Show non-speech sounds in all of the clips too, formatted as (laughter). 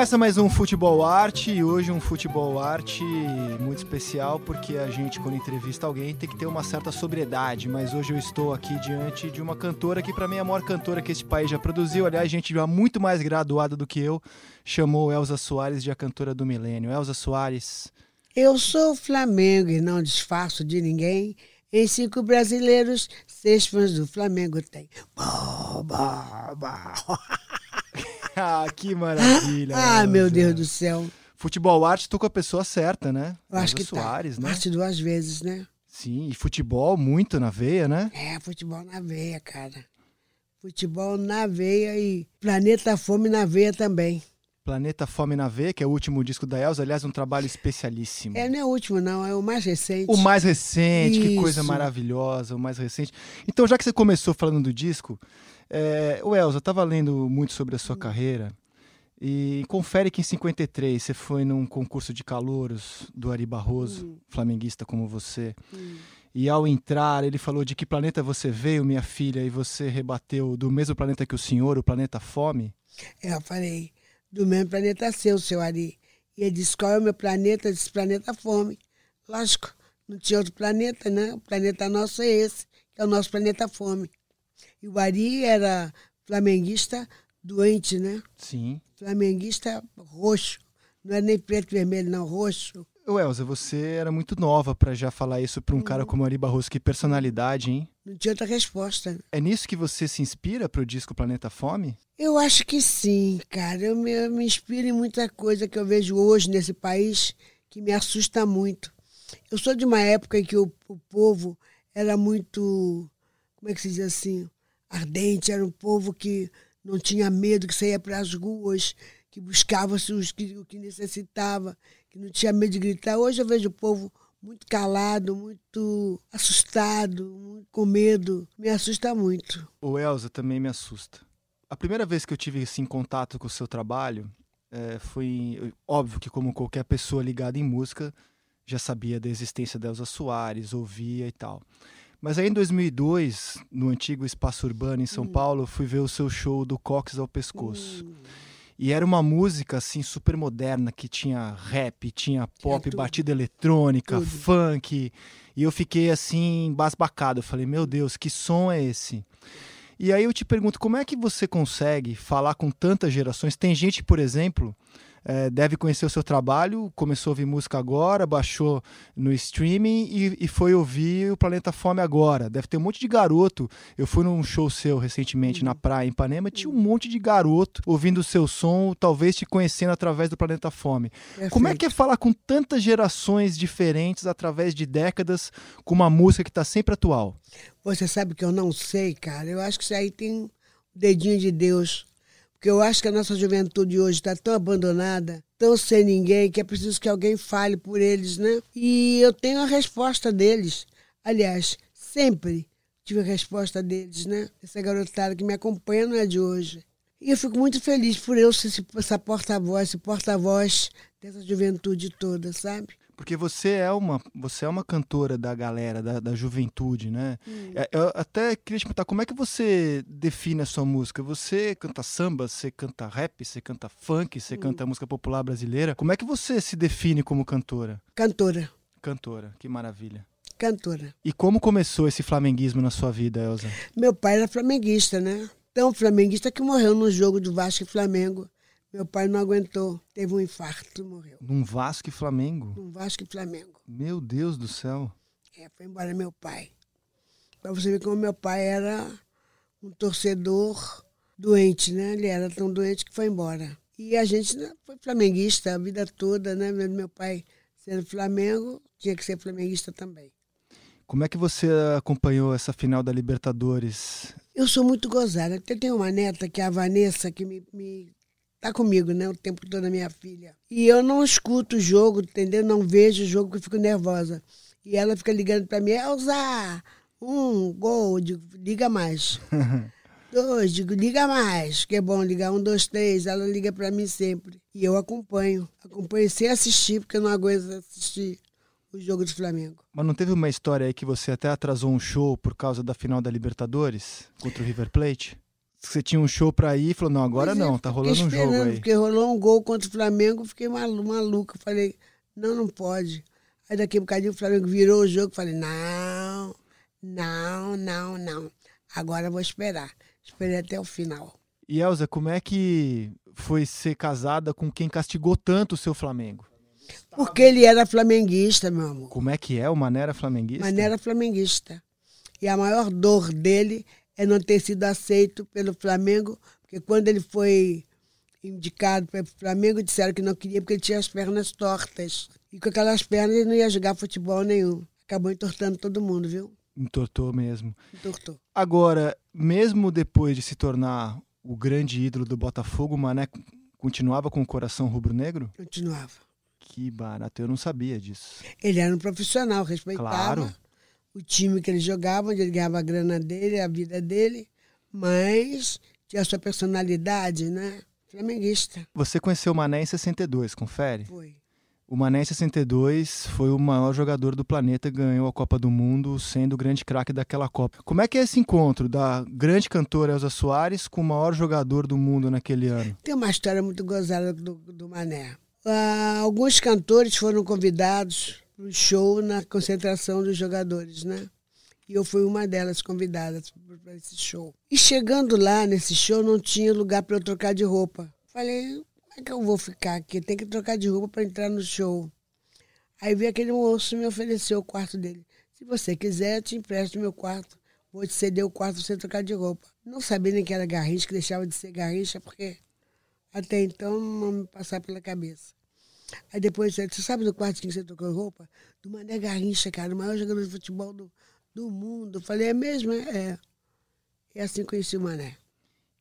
Começa mais um Futebol Arte e hoje um Futebol Arte muito especial porque a gente, quando entrevista alguém, tem que ter uma certa sobriedade. Mas hoje eu estou aqui diante de uma cantora que, para mim, é a maior cantora que esse país já produziu. Aliás, gente já muito mais graduada do que eu chamou Elza Soares de a cantora do milênio. Elza Soares. Eu sou Flamengo e não disfarço de ninguém. Em cinco brasileiros, seis fãs do Flamengo tem. Bah, bah, bah. (laughs) (laughs) ah, que maravilha. ah, meu Deus do céu. Futebol arte, tô com a pessoa certa, né? Eu acho que Soares, tá. né? Arte duas vezes, né? Sim, e futebol muito na veia, né? É, futebol na veia, cara. Futebol na veia e Planeta Fome na veia também. Planeta Fome na Veia, que é o último disco da Elza, aliás, um trabalho especialíssimo. É, não é o último, não, é o mais recente. O mais recente, que Isso. coisa maravilhosa, o mais recente. Então, já que você começou falando do disco, é, o Elza, eu tava lendo muito sobre a sua carreira e confere que em 53 você foi num concurso de calouros do Ari Barroso, flamenguista como você. E ao entrar, ele falou de que planeta você veio, minha filha, e você rebateu do mesmo planeta que o senhor, o planeta Fome. É, eu falei, do mesmo planeta seu, seu Ari. E ele disse, qual é o meu planeta? Eu disse, planeta fome. Lógico, não tinha outro planeta, né? O planeta nosso é esse, que é o nosso planeta fome. E o Ari era flamenguista doente, né? Sim. Flamenguista roxo. Não é nem preto e vermelho, não, roxo. Ô Elza, você era muito nova pra já falar isso pra um cara como Ari Barroso. Que personalidade, hein? Não tinha outra resposta. É nisso que você se inspira pro disco Planeta Fome? Eu acho que sim, cara. Eu me, eu me inspiro em muita coisa que eu vejo hoje nesse país que me assusta muito. Eu sou de uma época em que o, o povo era muito, como é que se diz assim, ardente. Era um povo que não tinha medo, que saía para as ruas, que buscava os que, o que necessitava, que não tinha medo de gritar. Hoje eu vejo o povo muito calado, muito assustado, muito com medo. Me assusta muito. O Elza também me assusta. A primeira vez que eu tive assim, contato com o seu trabalho é, foi óbvio que como qualquer pessoa ligada em música já sabia da existência da Elza Soares, ouvia e tal. Mas aí em 2002, no antigo Espaço Urbano em São Paulo, eu fui ver o seu show do Cox ao Pescoço. E era uma música assim super moderna que tinha rap, tinha pop, tudo. batida eletrônica, Tudo. funk. E eu fiquei assim embasbacado. Eu falei: "Meu Deus, que som é esse?" E aí eu te pergunto, como é que você consegue falar com tantas gerações? Tem gente, por exemplo, eh, deve conhecer o seu trabalho, começou a ouvir música agora, baixou no streaming e, e foi ouvir o Planeta Fome agora. Deve ter um monte de garoto. Eu fui num show seu recentemente na praia em Ipanema, tinha um monte de garoto ouvindo o seu som, talvez te conhecendo através do Planeta Fome. Como é que é falar com tantas gerações diferentes através de décadas com uma música que está sempre atual? Você sabe que eu não sei, cara. Eu acho que isso aí tem um dedinho de Deus. Porque eu acho que a nossa juventude hoje está tão abandonada, tão sem ninguém, que é preciso que alguém fale por eles, né? E eu tenho a resposta deles. Aliás, sempre tive a resposta deles, né? Essa garotada que me acompanha não é de hoje. E eu fico muito feliz por eu ser essa porta-voz, esse porta-voz dessa juventude toda, sabe? Porque você é uma, você é uma cantora da galera, da, da juventude, né? É, Eu até queria te perguntar, como é que você define a sua música? Você canta samba, você canta rap, você canta funk, você canta música popular brasileira. Como é que você se define como cantora? Cantora, Cantora, que maravilha. cantora. E como começou esse flamenguismo na sua vida, Elza? Meu pai era flamenguista, né? Tão flamenguista que morreu no jogo do Vasco e Flamengo. Meu pai não aguentou, teve um infarto morreu. Num Vasco e Flamengo? No Vasco e Flamengo. Meu Deus do céu. É, foi embora meu pai. Pra você ver como meu pai era um torcedor doente, né? Ele era tão doente que foi embora. E a gente né, foi flamenguista a vida toda, né? Meu pai sendo Flamengo, tinha que ser flamenguista também. Como é que você acompanhou essa final da Libertadores? Eu sou muito gozada. Eu tenho uma neta que é a Vanessa, que me, me tá comigo, né? O tempo todo, a minha filha. E eu não escuto o jogo, entendeu? Não vejo o jogo porque eu fico nervosa. E ela fica ligando para mim, Elza, um gol, eu digo, liga mais. (laughs) dois, digo, liga mais, que é bom ligar um, dois, três. Ela liga para mim sempre. E eu acompanho. Acompanho sem assistir, porque eu não aguento assistir o jogo do Flamengo. Mas não teve uma história aí que você até atrasou um show por causa da final da Libertadores contra o River Plate? Você tinha um show pra ir e falou, não, agora é, não, tá rolando um jogo aí. Porque rolou um gol contra o Flamengo, fiquei malu- maluca. Falei, não, não pode. Aí daqui a bocadinho o Flamengo virou o jogo, falei, não, não, não, não. Agora vou esperar. Esperei até o final. E Elza, como é que foi ser casada com quem castigou tanto o seu Flamengo? Porque ele era flamenguista, meu amor. Como é que é? O Mané era flamenguista? Mas não era flamenguista. E a maior dor dele é não ter sido aceito pelo Flamengo, porque quando ele foi indicado para o Flamengo, disseram que não queria porque ele tinha as pernas tortas. E com aquelas pernas ele não ia jogar futebol nenhum. Acabou entortando todo mundo, viu? Entortou mesmo. Entortou. Agora, mesmo depois de se tornar o grande ídolo do Botafogo, o Mané continuava com o coração rubro-negro? Continuava. Que barato, eu não sabia disso. Ele era um profissional, respeitava Claro. O time que ele jogava, onde ele ganhava a grana dele, a vida dele, mas tinha a sua personalidade, né? Flamenguista. Você conheceu o Mané em 62, confere? Foi. O Mané em 62 foi o maior jogador do planeta, ganhou a Copa do Mundo, sendo o grande craque daquela Copa. Como é que é esse encontro da grande cantora Elza Soares com o maior jogador do mundo naquele ano? Tem uma história muito gozada do, do Mané. Ah, alguns cantores foram convidados para o show na concentração dos jogadores, né? E eu fui uma delas convidadas para esse show. E chegando lá nesse show, não tinha lugar para eu trocar de roupa. Falei, como é que eu vou ficar aqui? Tem que trocar de roupa para entrar no show. Aí veio aquele moço me ofereceu o quarto dele. Se você quiser, eu te empresto meu quarto. Vou te ceder o quarto para você trocar de roupa. Não sabia nem que era garrincha, que deixava de ser garrincha, porque até então não me passava pela cabeça. Aí depois, você sabe do quarto que você trocou roupa? Do Mané Garrincha, cara, o maior jogador de futebol do, do mundo. Eu falei, é mesmo? É. E assim conheci o Mané.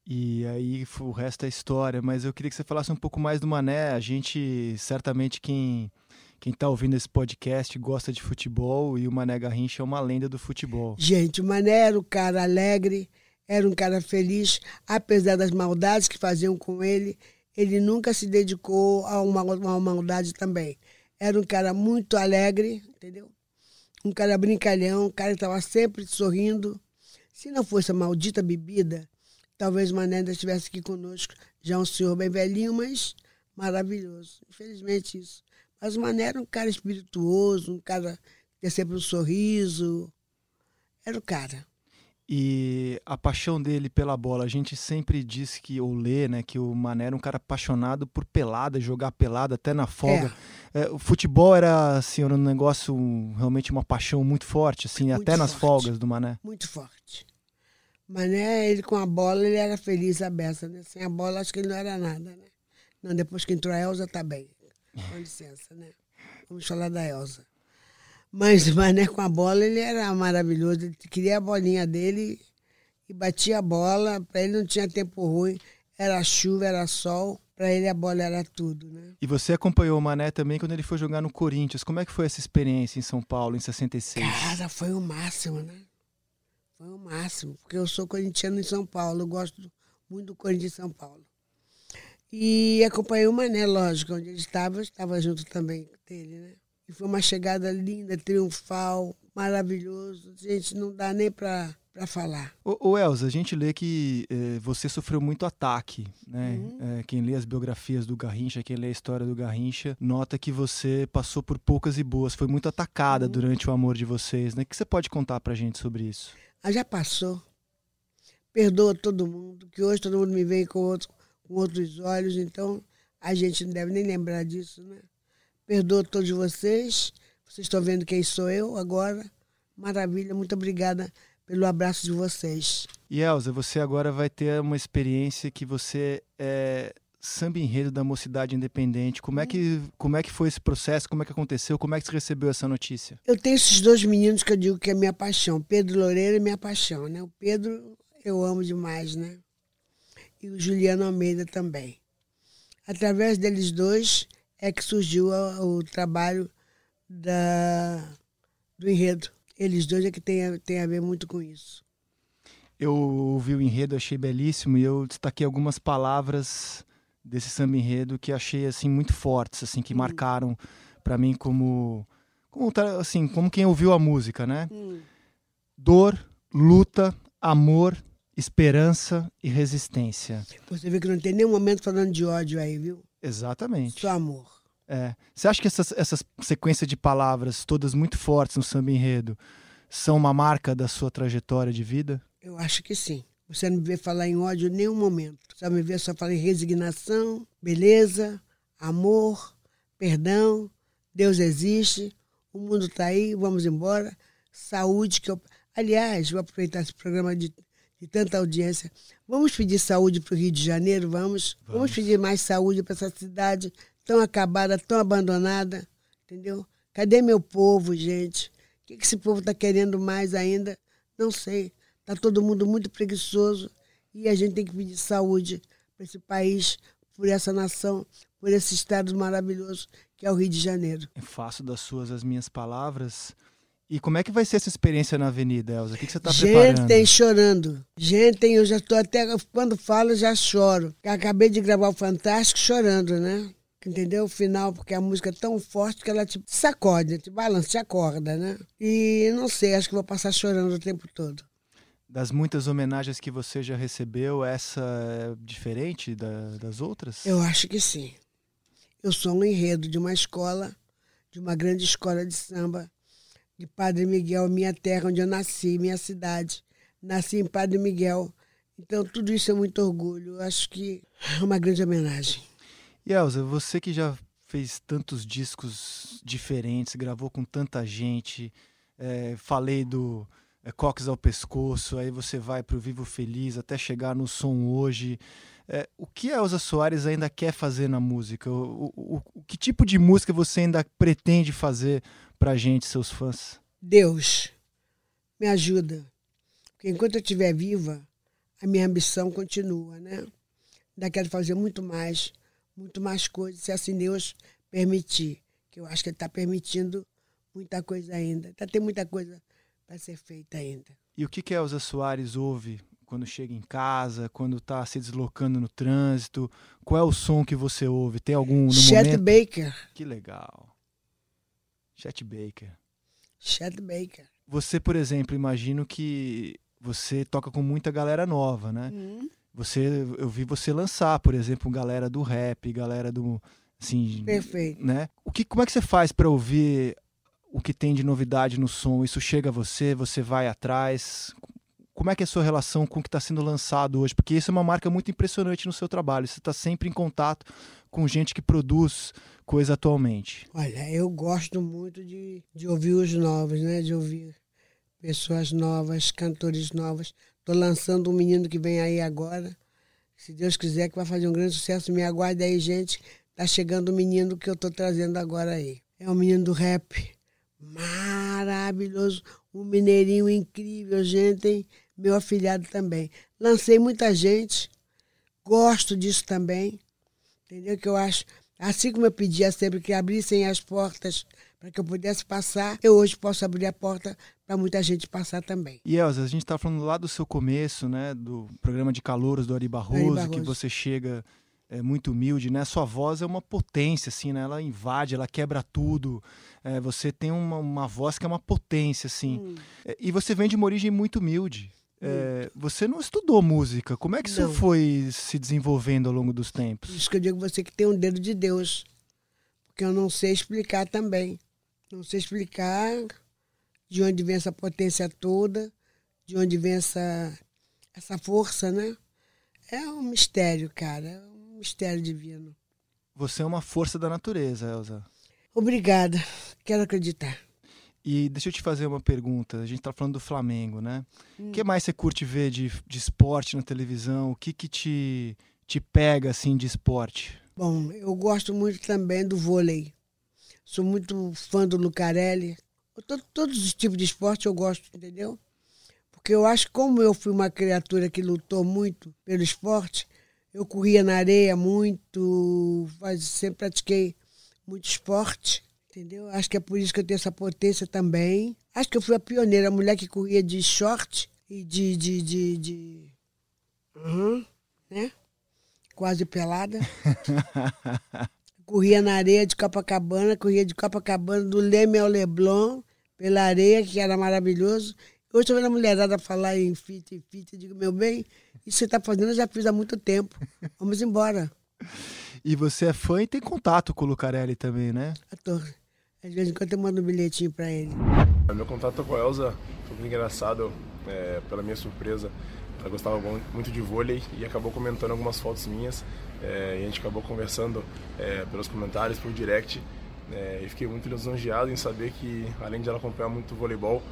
E aí o resto é história, mas eu queria que você falasse um pouco mais do Mané. A gente, certamente, quem quem tá ouvindo esse podcast gosta de futebol e o Mané Garrincha é uma lenda do futebol. Gente, o Mané era um cara alegre, era um cara feliz, apesar das maldades que faziam com ele, ele nunca se dedicou a uma, uma maldade também. Era um cara muito alegre, entendeu? Um cara brincalhão, um cara que estava sempre sorrindo. Se não fosse a maldita bebida, talvez Mané ainda estivesse aqui conosco. Já um senhor bem velhinho, mas maravilhoso. Infelizmente isso. Mas o Mané era um cara espirituoso, um cara que tinha sempre um sorriso. Era o cara. E a paixão dele pela bola, a gente sempre diz que, ou lê, né, que o Mané era um cara apaixonado por pelada, jogar pelada até na folga. É, o futebol era, assim, era um negócio, realmente uma paixão muito forte, assim, Muito até nas forte. folgas do Mané. muito forte. Mané, ele com a bola, ele era feliz a beça, né? Sem a bola, acho que ele não era nada, né? Não, depois que entrou a Elza, tá bem. Com licença, né? Vamos falar da Elza. Mas (laughs) o Mané com a bola, ele era maravilhoso. Ele queria a bolinha dele e batia a bola. Para ele não tinha tempo ruim. Era chuva, era sol. Para ele a bola era tudo, né? E você acompanhou o Mané também quando ele foi jogar no Corinthians. Como é que foi essa experiência em São Paulo, em 66? Cara, foi o máximo, né? Foi o máximo, porque eu sou corintiano em São Paulo, eu gosto muito do Corinthians em São Paulo. E acompanhei o Mané, lógico, onde ele estava, eu estava junto também dele, né? E foi uma chegada linda, triunfal, maravilhoso. Gente, não dá nem para falar. Ô, ô Elza, a gente lê que eh, você sofreu muito ataque, né? Eh, quem lê as biografias do Garrincha, quem lê a história do Garrincha, nota que você passou por poucas e boas, foi muito atacada durante o amor de vocês, né? O que você pode contar pra gente sobre isso? Mas já passou. Perdoa todo mundo, que hoje todo mundo me vê com, outro, com outros olhos, então a gente não deve nem lembrar disso, né? Perdoa todos vocês. Vocês estão vendo quem sou eu agora. Maravilha, muito obrigada pelo abraço de vocês. E Elza, você agora vai ter uma experiência que você é samba enredo da Mocidade Independente. Como é que como é que foi esse processo? Como é que aconteceu? Como é que você recebeu essa notícia? Eu tenho esses dois meninos que eu digo que é minha paixão. Pedro Loureiro é minha paixão, né? O Pedro eu amo demais, né? E o Juliano Almeida também. Através deles dois é que surgiu o trabalho da, do enredo. Eles dois é que tem a, tem a ver muito com isso. Eu ouvi o enredo, achei belíssimo e eu destaquei algumas palavras desse samba enredo que achei assim muito fortes, assim que marcaram pra mim como como assim, como quem ouviu a música, né? Dor, luta, amor esperança e resistência. Você vê que não tem nenhum momento falando de ódio aí, viu? Exatamente. Só amor. É. Você acha que essas, essas sequências de palavras, todas muito fortes no samba enredo, são uma marca da sua trajetória de vida? Eu acho que sim. Você não me vê falar em ódio em nenhum momento. Você me vê só falar em resignação, beleza, amor, perdão, Deus existe, o mundo está aí, vamos embora, saúde, que eu... Aliás, vou aproveitar esse programa de, de tanta audiência. Vamos pedir saúde para o Rio de Janeiro, vamos. vamos. Vamos pedir mais saúde para essa cidade tão acabada, tão abandonada, entendeu? Cadê meu povo, gente? O que, que esse povo está querendo mais ainda? Não sei. Está todo mundo muito preguiçoso e a gente tem que pedir saúde para esse país, por essa nação, por esse estado maravilhoso que é o Rio de Janeiro. Eu faço das suas as minhas palavras. E como é que vai ser essa experiência na Avenida, Elza? O que, que você está preparando? Gente chorando. Gente, eu já estou até. Quando falo, já choro. Acabei de gravar o Fantástico chorando, né? entendeu? O final, porque a música é tão forte que ela te sacode, te balança, te acorda, né? E não sei, acho que vou passar chorando o tempo todo. Das muitas homenagens que você já recebeu, essa é diferente da, das outras? Eu acho que sim. Eu sou um enredo de uma escola, de uma grande escola de samba, de Padre Miguel, minha terra, onde eu nasci, minha cidade. Nasci em Padre Miguel. Então, tudo isso é muito orgulho. Eu acho que é uma grande homenagem. E Elza, você que já fez tantos discos diferentes, gravou com tanta gente, é, falei do é, Coques ao Pescoço, aí você vai para o Vivo Feliz até chegar no som hoje. É, o que a Elza Soares ainda quer fazer na música? O, o, o que tipo de música você ainda pretende fazer para gente, seus fãs? Deus, me ajuda. Porque enquanto eu estiver viva, a minha ambição continua, né? Ainda quero fazer muito mais muito mais coisas, se assim Deus permitir. Que eu acho que Ele está permitindo muita coisa ainda. Tá, tem muita coisa para ser feita ainda. E o que, que a Elza Soares ouve quando chega em casa, quando está se deslocando no trânsito? Qual é o som que você ouve? Tem algum no Chet momento? Baker. Que legal. Chet Baker. Chet Baker. Você, por exemplo, imagino que você toca com muita galera nova, né? Uhum. Você, eu vi você lançar, por exemplo, galera do rap, galera do, assim, Perfeito. né? O que, como é que você faz para ouvir o que tem de novidade no som? Isso chega a você? Você vai atrás? Como é que é a sua relação com o que está sendo lançado hoje? Porque isso é uma marca muito impressionante no seu trabalho. Você está sempre em contato com gente que produz coisa atualmente. Olha, eu gosto muito de, de ouvir os novos, né? De ouvir pessoas novas, cantores novos. Estou lançando um menino que vem aí agora. Se Deus quiser, que vai fazer um grande sucesso. Me aguarde aí, gente. Tá chegando o menino que eu estou trazendo agora aí. É um menino do rap. Maravilhoso. Um mineirinho incrível, gente. Hein? Meu afilhado também. Lancei muita gente. Gosto disso também. Entendeu? Que eu acho. Assim como eu pedia sempre que abrissem as portas para que eu pudesse passar, eu hoje posso abrir a porta para muita gente passar também. E Elza, a gente está falando lá do seu começo, né, do programa de calouros do Ari Barroso, Ari Barroso. que você chega é, muito humilde, né? Sua voz é uma potência, assim, né? Ela invade, ela quebra tudo. É, você tem uma, uma voz que é uma potência, assim. Hum. É, e você vem de uma origem muito humilde. É, você não estudou música. Como é que isso não. foi se desenvolvendo ao longo dos tempos? Isso que eu digo você que tem um dedo de Deus. Porque eu não sei explicar também. Não sei explicar de onde vem essa potência toda, de onde vem essa, essa força, né? É um mistério, cara. É um mistério divino. Você é uma força da natureza, Elza. Obrigada. Quero acreditar. E deixa eu te fazer uma pergunta. A gente está falando do Flamengo, né? O hum. que mais você curte ver de, de esporte na televisão? O que, que te, te pega assim de esporte? Bom, eu gosto muito também do vôlei. Sou muito fã do Lucarelli. Todo, todos os tipos de esporte eu gosto, entendeu? Porque eu acho que como eu fui uma criatura que lutou muito pelo esporte, eu corria na areia muito, sempre pratiquei muito esporte, entendeu? Acho que é por isso que eu tenho essa potência também. Acho que eu fui a pioneira, a mulher que corria de short e de. de, de, de... Uhum, né? Quase pelada. (laughs) corria na areia de Copacabana, corria de Copacabana do Leme ao Leblon, pela areia, que era maravilhoso, Hoje estou vendo a mulherada falar em fit, fit. Eu digo, meu bem, isso você está fazendo eu já fiz há muito tempo. Vamos embora. E você é fã e tem contato com o Lucarelli também, né? Ator. Às vezes quando eu mando um bilhetinho para ele. Meu contato com a Elza foi muito engraçado, é, pela minha surpresa. Ela gostava muito de vôlei e acabou comentando algumas fotos minhas. É, e a gente acabou conversando é, pelos comentários, por direct. É, e fiquei muito lisonjeado em saber que, além de ela acompanhar muito voleibol,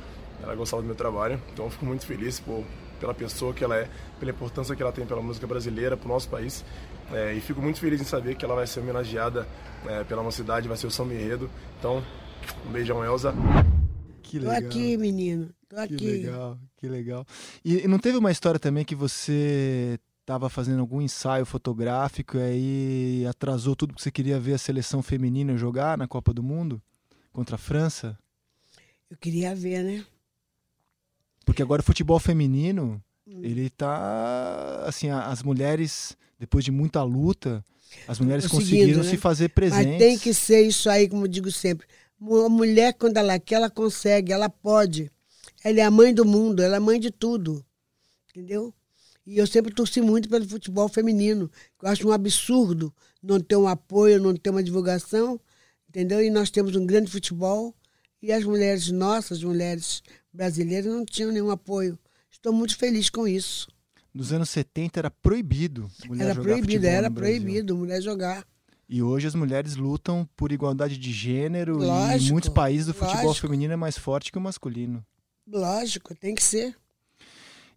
ela gostava do meu trabalho. Então eu fico muito feliz por, pela pessoa que ela é, pela importância que ela tem pela música brasileira, para o nosso país. É, e fico muito feliz em saber que ela vai ser homenageada é, pela mocidade, vai ser o São Berredo. Então, um beijão, Elza. Que legal. Tô aqui, menino. Tô aqui. Que legal, que legal. E, e não teve uma história também que você estava fazendo algum ensaio fotográfico e aí atrasou tudo porque você queria ver a seleção feminina jogar na Copa do Mundo contra a França? Eu queria ver, né? Porque agora o futebol feminino. Ele tá assim, as mulheres depois de muita luta, as mulheres conseguiram né? se fazer presentes. Mas tem que ser isso aí, como eu digo sempre. A mulher, quando ela quer, ela consegue, ela pode. Ela é a mãe do mundo, ela é a mãe de tudo. Entendeu? E eu sempre torci muito pelo futebol feminino. Eu acho um absurdo não ter um apoio, não ter uma divulgação. Entendeu? E nós temos um grande futebol. E as mulheres nossas, mulheres brasileiras, não tinham nenhum apoio. Estou muito feliz com isso nos anos 70 era proibido mulher era jogar proibido, era proibido mulher jogar. E hoje as mulheres lutam por igualdade de gênero lógico, e em muitos países o futebol lógico. feminino é mais forte que o masculino. Lógico, tem que ser.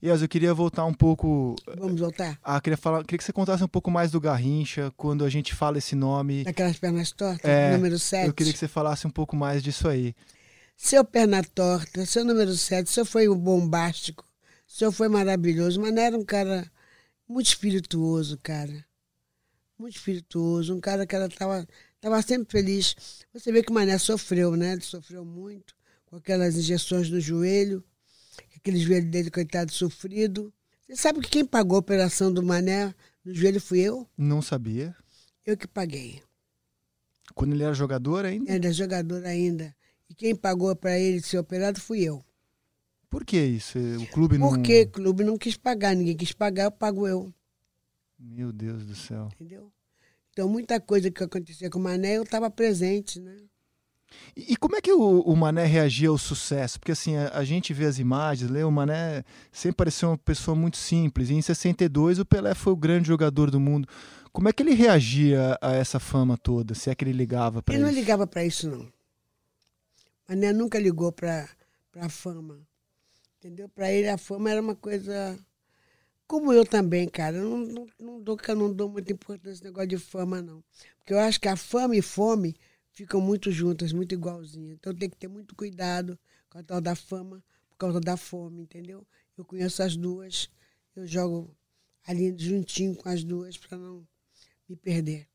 Yas, eu queria voltar um pouco. Vamos voltar? Ah, queria, falar, queria que você contasse um pouco mais do Garrincha, quando a gente fala esse nome. Daquelas pernas tortas, é, número 7. Eu queria que você falasse um pouco mais disso aí. Seu perna torta, seu número 7, seu foi o bombástico, o senhor foi maravilhoso, mas não era um cara muito espirituoso, cara. Muito espirituoso, um cara que ela estava tava sempre feliz. Você vê que o Mané sofreu, né? Ele sofreu muito com aquelas injeções no joelho, aquele joelho dele, coitado, sofrido. Você sabe que quem pagou a operação do Mané no joelho fui eu? Não sabia. Eu que paguei. Quando ele era jogador ainda? Era jogador ainda. E quem pagou para ele ser operado fui eu. Por que isso? O clube não. Porque o clube não quis pagar, ninguém quis pagar, eu pago eu. Meu Deus do céu. Entendeu? Então, muita coisa que acontecia com o Mané, eu estava presente, né? E, e, como é que o, o, Mané reagia ao sucesso? Porque assim, a, a, gente vê as imagens, lê, o Mané sempre pareceu uma pessoa muito simples. E em 62 o Pelé foi o grande jogador do mundo. Como é que ele reagia a essa fama toda? Se é que ele ligava para isso? Ele não ligava para isso, não. Mané nunca ligou para a fama. Entendeu? Para ele a fama era uma coisa. Como eu também, cara. Eu não, não, não, dou, não dou muita importância nesse negócio de fama, não. Porque eu acho que a fama e fome ficam muito juntas, muito igualzinhas. Então tem que ter muito cuidado com a tal da fama por causa da fome, entendeu? Eu conheço as duas, eu jogo ali juntinho com as duas para não me perder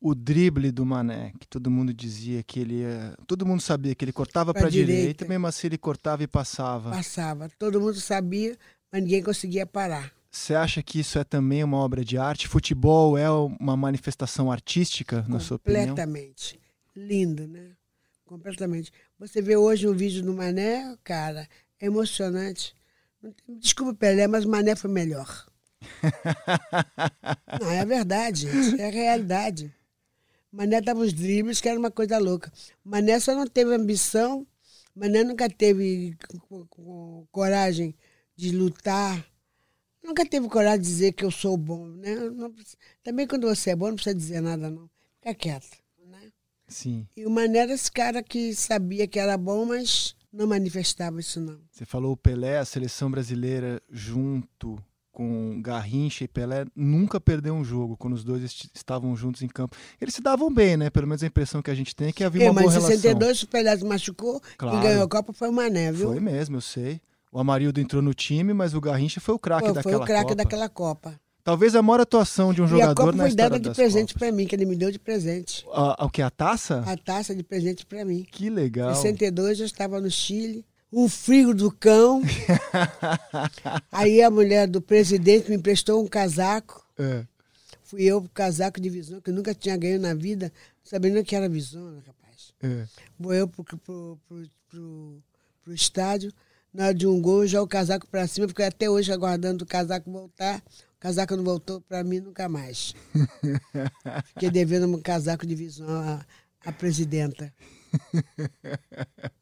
o drible do Mané, que todo mundo dizia que ele ia, todo mundo sabia que ele cortava para a direita. direita, mesmo assim ele cortava e passava. Passava, todo mundo sabia, mas ninguém conseguia parar. Você acha que isso é também uma obra de arte? Futebol é uma manifestação artística, na sua opinião? Completamente. Lindo, né? Completamente. Você vê hoje um vídeo do Mané, cara, é emocionante. Desculpa, Pelé, mas o Mané foi melhor. (laughs) Não, é verdade, gente. É a realidade. Mané dava os dribles, que era uma coisa louca. Mané só não teve ambição, Mané nunca teve coragem de lutar, nunca teve coragem de dizer que eu sou bom. Né? Não, também quando você é bom, não precisa dizer nada, não. Fica quieto. Né? Sim. E o Mané era esse cara que sabia que era bom, mas não manifestava isso, não. Você falou o Pelé, a seleção brasileira junto com Garrincha e Pelé nunca perdeu um jogo quando os dois est estavam juntos em campo. Eles se davam bem, né? Pelo menos a impressão que a gente tem é que havia é, uma boa relação. Mas em 62 o Pelé se machucou claro. e ganhou a Copa foi o Mané, viu? Foi mesmo, eu sei. O Amarildo entrou no time, mas o Garrincha foi o craque daquela Copa. Foi o craque daquela Copa. Talvez a maior atuação de um jogador e a Copa na foi dada de presente para mim, que ele me deu de presente. A, o que? A taça? A taça de presente para mim. Que legal. Em 62 eu estava no Chile um frio do cão. (laughs) Aí a mulher do presidente me emprestou um casaco. É. Fui eu pro casaco de visão, que eu nunca tinha ganho na vida, sabendo que era visão, rapaz. É. Vou eu pro, pro, pro, pro, pro estádio. na hora de um gol, já o casaco para cima, porque até hoje aguardando o casaco voltar. O casaco não voltou para mim nunca mais. (laughs) Fiquei devendo um casaco de visão à, à presidenta. (laughs)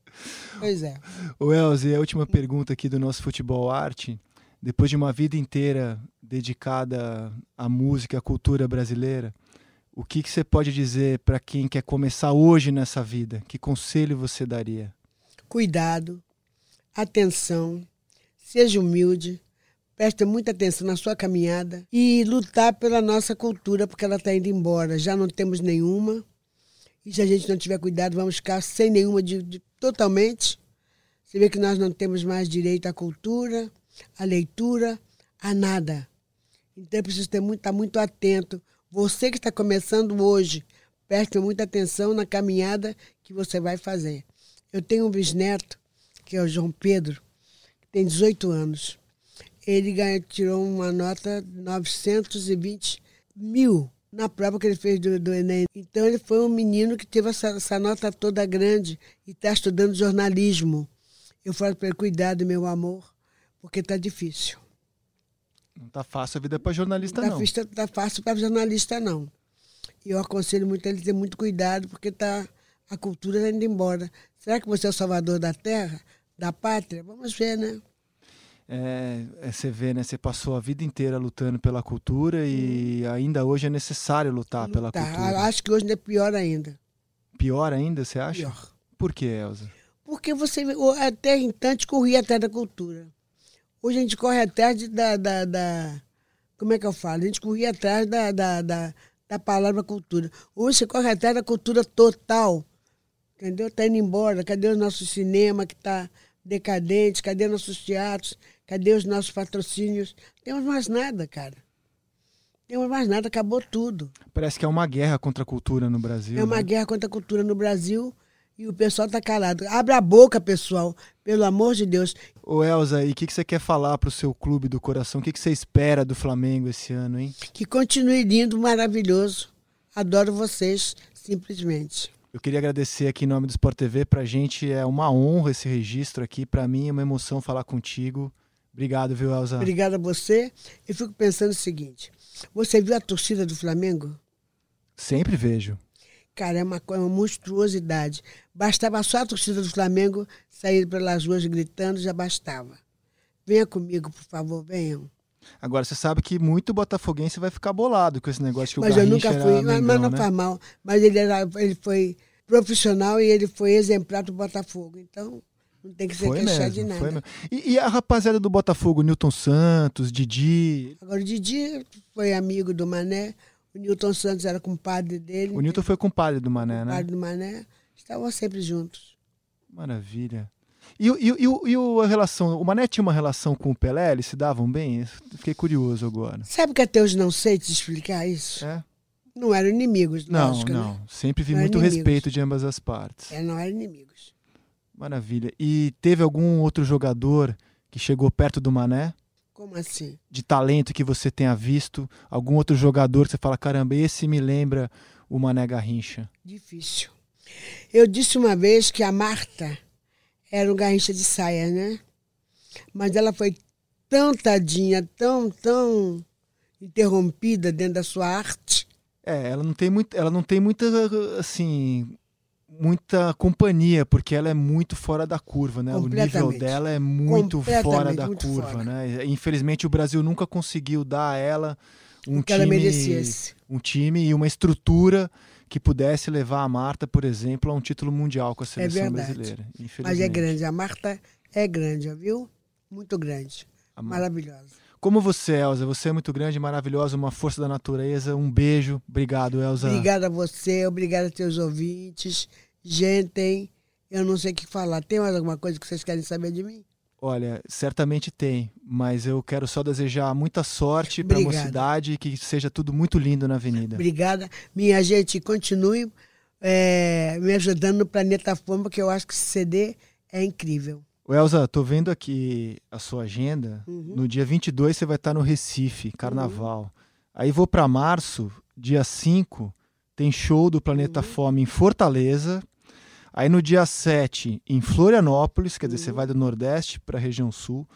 pois é. O Elze, a última pergunta aqui do nosso Futebol Arte. Depois de uma vida inteira dedicada à música, à cultura brasileira, o que, que você pode dizer para quem quer começar hoje nessa vida? Que conselho você daria? Cuidado, atenção, seja humilde, preste muita atenção na sua caminhada e lutar pela nossa cultura, porque ela está indo embora. Já não temos nenhuma. E se a gente não tiver cuidado, vamos ficar sem nenhuma de, de, totalmente. Você vê que nós não temos mais direito à cultura, à leitura, a nada. Então é preciso ter muito, estar muito atento. Você que está começando hoje, preste muita atenção na caminhada que você vai fazer. Eu tenho um bisneto, que é o João Pedro, que tem 18 anos. Ele ganhou, tirou uma nota 920 mil na prova que ele fez do, do, Enem. Então ele foi um menino que teve essa, essa nota toda grande e está estudando jornalismo. Eu falo para ele, cuidado, meu amor, porque está difícil. Não está fácil a vida para jornalista, tá não. Não está fácil para jornalista, não. E eu aconselho muito ele ter muito cuidado, porque tá, a cultura está indo embora. Será que você é o salvador da terra, da pátria? Vamos ver, né? É, é, você vê, né? Você passou a vida inteira lutando pela cultura e ainda hoje é necessário lutar, lutar. pela cultura. Acho que hoje é pior ainda. Pior ainda, você acha? Pior. Por que, Elza? Porque você até então corria atrás da cultura. Hoje a gente corre atrás de, da, da, da, Como é que eu falo? A gente corria atrás da, da, da, da palavra cultura. Hoje você corre atrás da cultura total. Entendeu? Está indo embora. Cadê o nosso cinema que está decadente? Cadê nossos teatros? Cadê os nossos patrocínios? Temos mais nada, cara. Temos mais nada, acabou tudo. Parece que é uma guerra contra a cultura no Brasil. É uma né? guerra contra a cultura no Brasil e o pessoal tá calado. Abra a boca, pessoal, pelo amor de Deus. Ô Elza, e o que, que você quer falar pro seu clube do coração? O que, que você espera do Flamengo esse ano, hein? Que continue lindo, maravilhoso. Adoro vocês, simplesmente. Eu queria agradecer aqui em nome do Sport TV. Pra gente é uma honra esse registro aqui. Pra mim é uma emoção falar contigo. Obrigado, viu, Elza? Obrigada a você. Eu fico pensando o seguinte: você viu a torcida do Flamengo? Sempre vejo. Cara, é uma, uma monstruosidade. Bastava só a torcida do Flamengo sair pelas ruas gritando, já bastava. Venha comigo, por favor, venham. Agora, você sabe que muito botafoguense vai ficar bolado com esse negócio que mas o eu nunca fui, mas, mas não né? faz mal. Mas ele, era, ele foi profissional e ele foi exemplar do Botafogo. Então, não tem que se foi queixar mesmo, de nada. Foi mesmo. E, e, a rapaziada do Botafogo, Newton Santos, Didi. Agora, o Didi foi amigo do Mané. O Newton Santos era compadre dele. O Newton foi compadre do Mané, compadre né? do Mané. Estavam sempre juntos. Maravilha. E, e, e, e, a relação, o Mané tinha uma relação com o Pelé, eles se davam bem? Fiquei curioso agora. Sabe que até hoje não sei te explicar isso? É? Não eram inimigos, não, lógico, Não, né? sempre vi Não muito respeito de ambas as partes. É, não eram inimigos. Maravilha. E teve algum outro jogador que chegou perto do Mané? Como assim? De talento que você tenha visto? Algum outro jogador que você fala, caramba, esse me lembra o Mané Garrincha? Difícil. Eu disse uma vez que a Marta era um garrincha de saia, né? Mas ela foi tão tadinha, tão, tão interrompida dentro da sua arte. É, ela não tem muito, ela não tem muita assim, muita companhia, porque ela é muito fora da curva, né? O nível dela é muito fora da muito curva, fora. né? Infelizmente o Brasil nunca conseguiu dar a ela um que time, ela merecesse. um time e uma estrutura que pudesse levar a Marta, por exemplo, a um título mundial com a seleção é brasileira. Mas é grande, a Marta é grande, viu? Muito grande. Mar- Maravilhosa. Como você, Elza, você é muito grande, maravilhosa, uma força da natureza. Um beijo. Obrigado, Elza. Obrigada a você, obrigada a teus ouvintes. Gente, hein? eu não sei o que falar. Tem mais alguma coisa que vocês querem saber de mim? Olha, certamente tem, mas eu quero só desejar muita sorte para a mocidade e que seja tudo muito lindo na avenida. Obrigada. Minha gente, continue é, me ajudando no Planeta Fama, que eu acho que esse CD é incrível. Ô, Elza, tô vendo aqui a sua agenda. Uhum. No dia 22 você vai estar no Recife, Carnaval. Aí vou para março, dia 5, tem show do Planeta Uhum. Fome em Fortaleza. Aí no dia 7, em Florianópolis, quer dizer, você vai do Nordeste para a região Sul.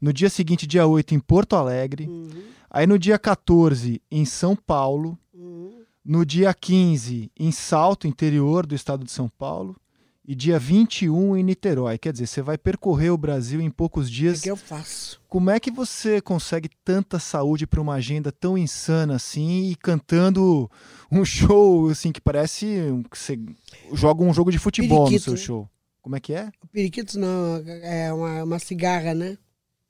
No dia seguinte, dia 8, em Porto Alegre. Uhum. Aí no dia 14, em São Paulo. Uhum. No dia 15, em Salto, interior do estado de São Paulo. E dia 21 em Niterói. Quer dizer, você vai percorrer o Brasil em poucos dias. que eu faço. Como é que você consegue tanta saúde para uma agenda tão insana assim e cantando um (laughs) show assim que parece que você joga um jogo de futebol Periquito, no né? seu show? Como é que é? O periquito não, é uma, uma cigarra, né?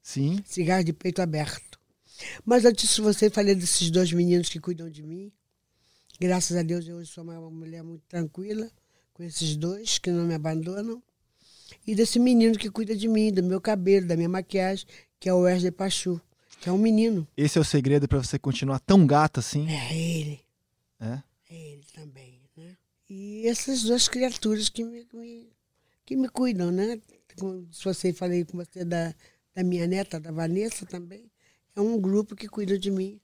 Sim. Cigarro de peito aberto. Mas antes de você falei desses dois meninos que cuidam de mim. Graças a Deus eu hoje sou uma mulher muito tranquila com esses dois que não me abandonam. E desse menino que cuida de mim, do meu cabelo, da minha maquiagem, que é o Wesley Pachu, que é um menino. Esse é o segredo para você continuar tão gata assim? É ele. É? É ele também, né? E essas duas criaturas que me, me, que me cuidam, né? Como se você falei com você da, da minha neta, da Vanessa também. É um grupo que cuida de mim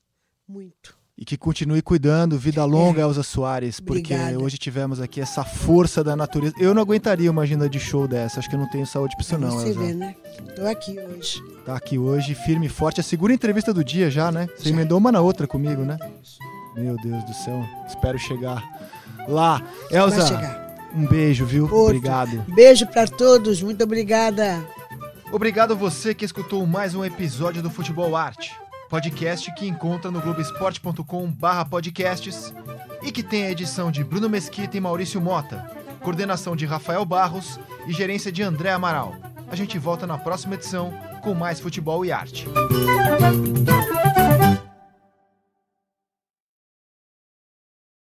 muito. E que continue cuidando. Vida longa, (laughs) Elza Soares, porque Obrigada. hoje tivemos aqui essa força da natureza. Eu não aguentaria uma agenda de show dessa. Acho que eu não tenho saúde pra isso, não, você Elza. ver, né? Tô aqui hoje. Tá aqui hoje, firme e forte. A segunda entrevista do dia já, né? Você Já. emendou uma na outra comigo, né? Meu Deus do céu. Espero chegar lá. Elza, chegar. um beijo, viu? Outro. Obrigado. Beijo pra todos. Muito obrigada. Obrigado você que escutou mais um episódio do Futebol Arte, podcast que encontra no globesport.com/podcasts e que tem a edição de Bruno Mesquita e Maurício Mota, coordenação de Rafael Barros e gerência de André Amaral. A gente volta na próxima edição com mais futebol e arte.